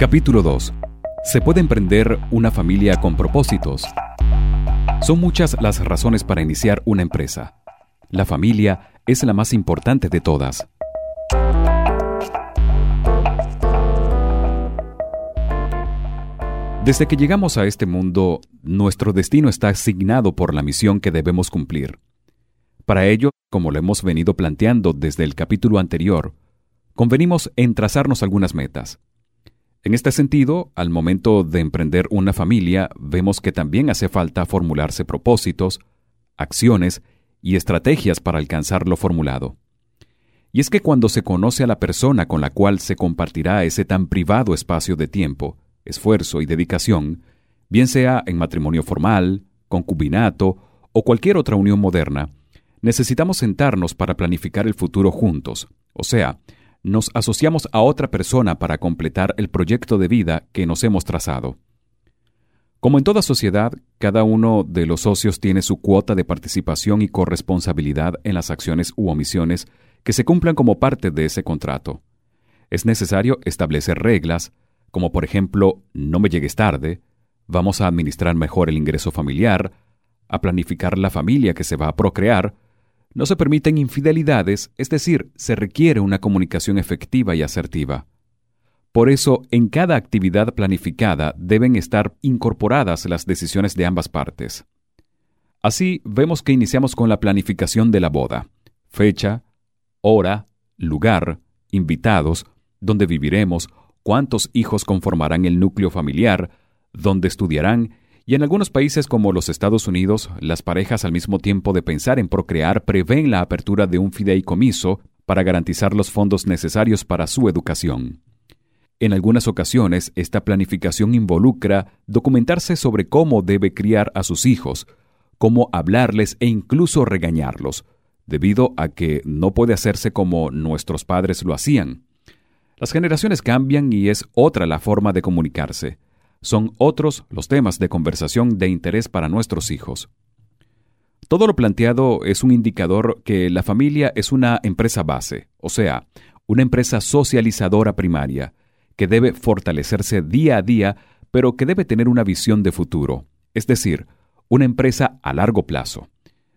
Capítulo 2. ¿Se puede emprender una familia con propósitos? Son muchas las razones para iniciar una empresa. La familia es la más importante de todas. Desde que llegamos a este mundo, nuestro destino está asignado por la misión que debemos cumplir. Para ello, como lo hemos venido planteando desde el capítulo anterior, convenimos en trazarnos algunas metas. En este sentido, al momento de emprender una familia, vemos que también hace falta formularse propósitos, acciones y estrategias para alcanzar lo formulado. Y es que cuando se conoce a la persona con la cual se compartirá ese tan privado espacio de tiempo, esfuerzo y dedicación, bien sea en matrimonio formal, concubinato o cualquier otra unión moderna, necesitamos sentarnos para planificar el futuro juntos, o sea, nos asociamos a otra persona para completar el proyecto de vida que nos hemos trazado. Como en toda sociedad, cada uno de los socios tiene su cuota de participación y corresponsabilidad en las acciones u omisiones que se cumplan como parte de ese contrato. Es necesario establecer reglas, como por ejemplo, no me llegues tarde, vamos a administrar mejor el ingreso familiar, a planificar la familia que se va a procrear, no se permiten infidelidades, es decir, se requiere una comunicación efectiva y asertiva. Por eso, en cada actividad planificada deben estar incorporadas las decisiones de ambas partes. Así, vemos que iniciamos con la planificación de la boda. Fecha, hora, lugar, invitados, dónde viviremos, cuántos hijos conformarán el núcleo familiar, dónde estudiarán y en algunos países como los Estados Unidos, las parejas al mismo tiempo de pensar en procrear prevén la apertura de un fideicomiso para garantizar los fondos necesarios para su educación. En algunas ocasiones, esta planificación involucra documentarse sobre cómo debe criar a sus hijos, cómo hablarles e incluso regañarlos, debido a que no puede hacerse como nuestros padres lo hacían. Las generaciones cambian y es otra la forma de comunicarse son otros los temas de conversación de interés para nuestros hijos. Todo lo planteado es un indicador que la familia es una empresa base, o sea, una empresa socializadora primaria, que debe fortalecerse día a día, pero que debe tener una visión de futuro, es decir, una empresa a largo plazo.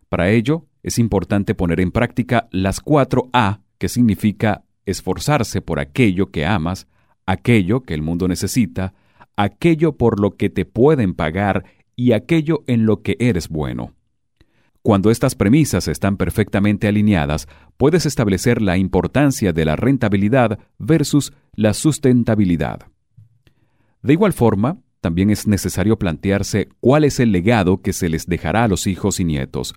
Para ello, es importante poner en práctica las cuatro A, que significa esforzarse por aquello que amas, aquello que el mundo necesita, aquello por lo que te pueden pagar y aquello en lo que eres bueno. Cuando estas premisas están perfectamente alineadas, puedes establecer la importancia de la rentabilidad versus la sustentabilidad. De igual forma, también es necesario plantearse cuál es el legado que se les dejará a los hijos y nietos,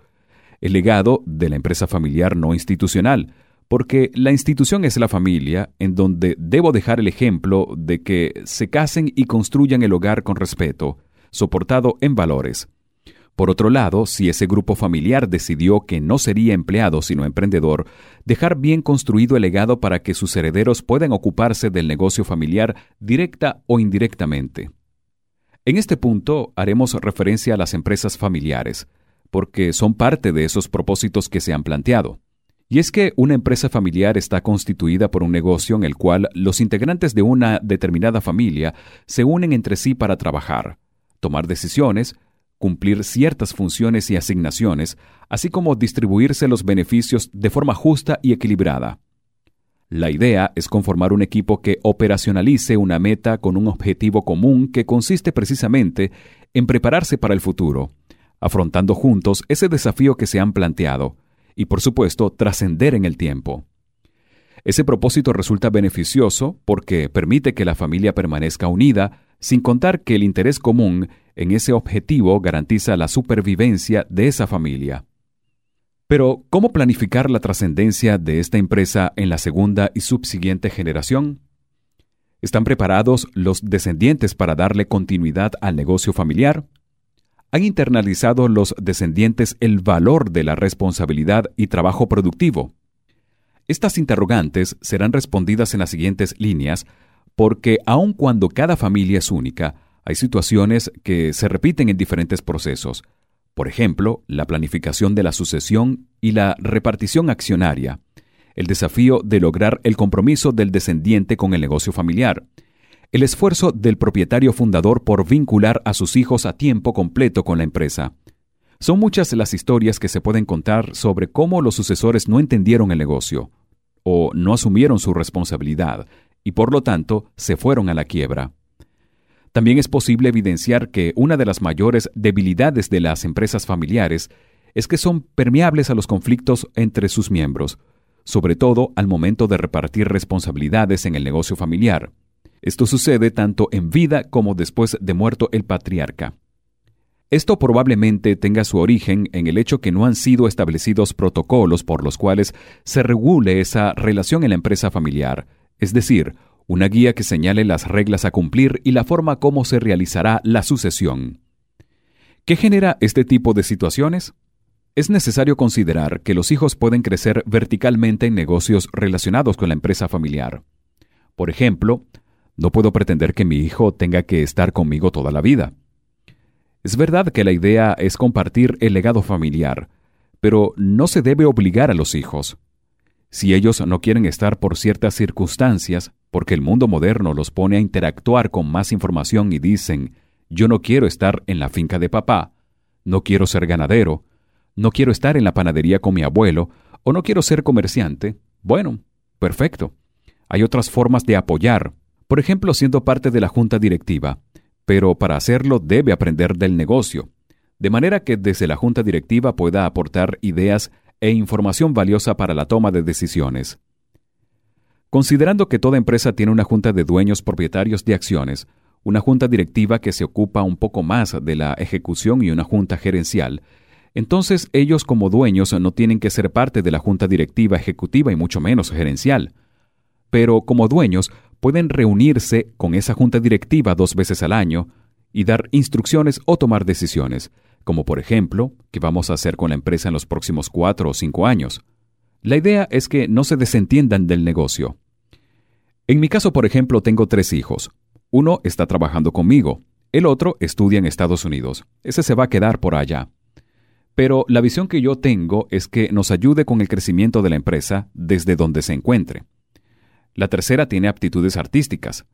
el legado de la empresa familiar no institucional, porque la institución es la familia en donde debo dejar el ejemplo de que se casen y construyan el hogar con respeto, soportado en valores. Por otro lado, si ese grupo familiar decidió que no sería empleado sino emprendedor, dejar bien construido el legado para que sus herederos puedan ocuparse del negocio familiar directa o indirectamente. En este punto haremos referencia a las empresas familiares, porque son parte de esos propósitos que se han planteado. Y es que una empresa familiar está constituida por un negocio en el cual los integrantes de una determinada familia se unen entre sí para trabajar, tomar decisiones, cumplir ciertas funciones y asignaciones, así como distribuirse los beneficios de forma justa y equilibrada. La idea es conformar un equipo que operacionalice una meta con un objetivo común que consiste precisamente en prepararse para el futuro, afrontando juntos ese desafío que se han planteado, y por supuesto trascender en el tiempo. Ese propósito resulta beneficioso porque permite que la familia permanezca unida, sin contar que el interés común en ese objetivo garantiza la supervivencia de esa familia. Pero, ¿cómo planificar la trascendencia de esta empresa en la segunda y subsiguiente generación? ¿Están preparados los descendientes para darle continuidad al negocio familiar? Han internalizado los descendientes el valor de la responsabilidad y trabajo productivo? Estas interrogantes serán respondidas en las siguientes líneas porque aun cuando cada familia es única, hay situaciones que se repiten en diferentes procesos. Por ejemplo, la planificación de la sucesión y la repartición accionaria, el desafío de lograr el compromiso del descendiente con el negocio familiar, el esfuerzo del propietario fundador por vincular a sus hijos a tiempo completo con la empresa. Son muchas las historias que se pueden contar sobre cómo los sucesores no entendieron el negocio o no asumieron su responsabilidad y por lo tanto se fueron a la quiebra. También es posible evidenciar que una de las mayores debilidades de las empresas familiares es que son permeables a los conflictos entre sus miembros, sobre todo al momento de repartir responsabilidades en el negocio familiar. Esto sucede tanto en vida como después de muerto el patriarca. Esto probablemente tenga su origen en el hecho que no han sido establecidos protocolos por los cuales se regule esa relación en la empresa familiar, es decir, una guía que señale las reglas a cumplir y la forma como se realizará la sucesión. ¿Qué genera este tipo de situaciones? Es necesario considerar que los hijos pueden crecer verticalmente en negocios relacionados con la empresa familiar. Por ejemplo, no puedo pretender que mi hijo tenga que estar conmigo toda la vida. Es verdad que la idea es compartir el legado familiar, pero no se debe obligar a los hijos. Si ellos no quieren estar por ciertas circunstancias, porque el mundo moderno los pone a interactuar con más información y dicen, yo no quiero estar en la finca de papá, no quiero ser ganadero, no quiero estar en la panadería con mi abuelo, o no quiero ser comerciante, bueno, perfecto. Hay otras formas de apoyar, por ejemplo, siendo parte de la junta directiva, pero para hacerlo debe aprender del negocio, de manera que desde la junta directiva pueda aportar ideas e información valiosa para la toma de decisiones. Considerando que toda empresa tiene una junta de dueños propietarios de acciones, una junta directiva que se ocupa un poco más de la ejecución y una junta gerencial, entonces ellos como dueños no tienen que ser parte de la junta directiva ejecutiva y mucho menos gerencial. Pero como dueños pueden reunirse con esa junta directiva dos veces al año y dar instrucciones o tomar decisiones, como por ejemplo, qué vamos a hacer con la empresa en los próximos cuatro o cinco años. La idea es que no se desentiendan del negocio. En mi caso, por ejemplo, tengo tres hijos. Uno está trabajando conmigo, el otro estudia en Estados Unidos. Ese se va a quedar por allá. Pero la visión que yo tengo es que nos ayude con el crecimiento de la empresa desde donde se encuentre. La tercera tiene aptitudes artísticas.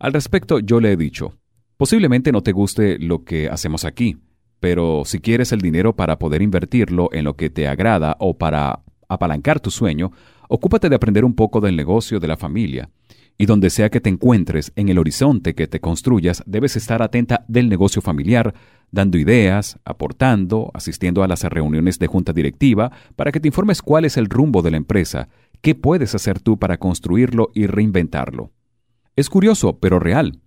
Al respecto, yo le he dicho, posiblemente no te guste lo que hacemos aquí, pero si quieres el dinero para poder invertirlo en lo que te agrada o para apalancar tu sueño, ocúpate de aprender un poco del negocio de la familia. Y donde sea que te encuentres en el horizonte que te construyas, debes estar atenta del negocio familiar, dando ideas, aportando, asistiendo a las reuniones de junta directiva, para que te informes cuál es el rumbo de la empresa ¿Qué puedes hacer tú para construirlo y reinventarlo? Es curioso, pero real.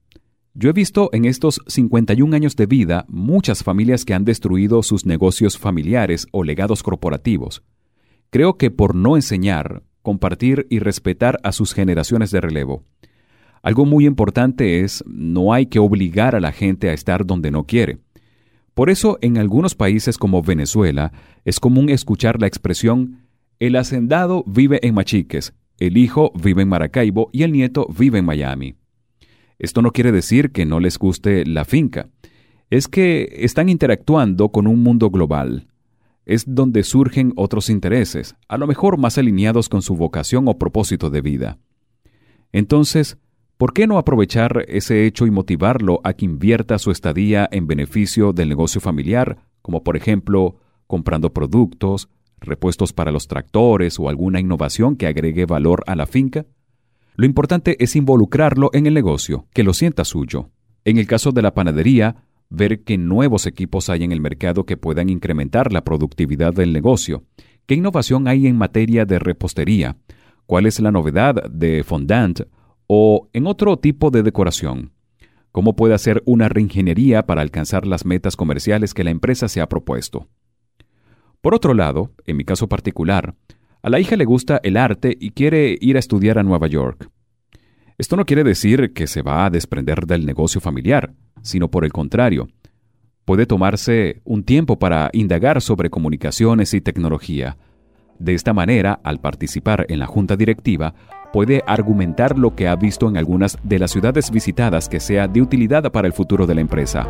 Yo he visto en estos 51 años de vida muchas familias que han destruido sus negocios familiares o legados corporativos. Creo que por no enseñar, compartir y respetar a sus generaciones de relevo. Algo muy importante es, no hay que obligar a la gente a estar donde no quiere. Por eso, en algunos países como Venezuela, es común escuchar la expresión el hacendado vive en Machiques, el hijo vive en Maracaibo y el nieto vive en Miami. Esto no quiere decir que no les guste la finca, es que están interactuando con un mundo global. Es donde surgen otros intereses, a lo mejor más alineados con su vocación o propósito de vida. Entonces, ¿por qué no aprovechar ese hecho y motivarlo a que invierta su estadía en beneficio del negocio familiar, como por ejemplo comprando productos, repuestos para los tractores o alguna innovación que agregue valor a la finca? Lo importante es involucrarlo en el negocio, que lo sienta suyo. En el caso de la panadería, ver qué nuevos equipos hay en el mercado que puedan incrementar la productividad del negocio, qué innovación hay en materia de repostería, cuál es la novedad de fondant o en otro tipo de decoración, cómo puede hacer una reingeniería para alcanzar las metas comerciales que la empresa se ha propuesto. Por otro lado, en mi caso particular, a la hija le gusta el arte y quiere ir a estudiar a Nueva York. Esto no quiere decir que se va a desprender del negocio familiar, sino por el contrario, puede tomarse un tiempo para indagar sobre comunicaciones y tecnología. De esta manera, al participar en la junta directiva, puede argumentar lo que ha visto en algunas de las ciudades visitadas que sea de utilidad para el futuro de la empresa.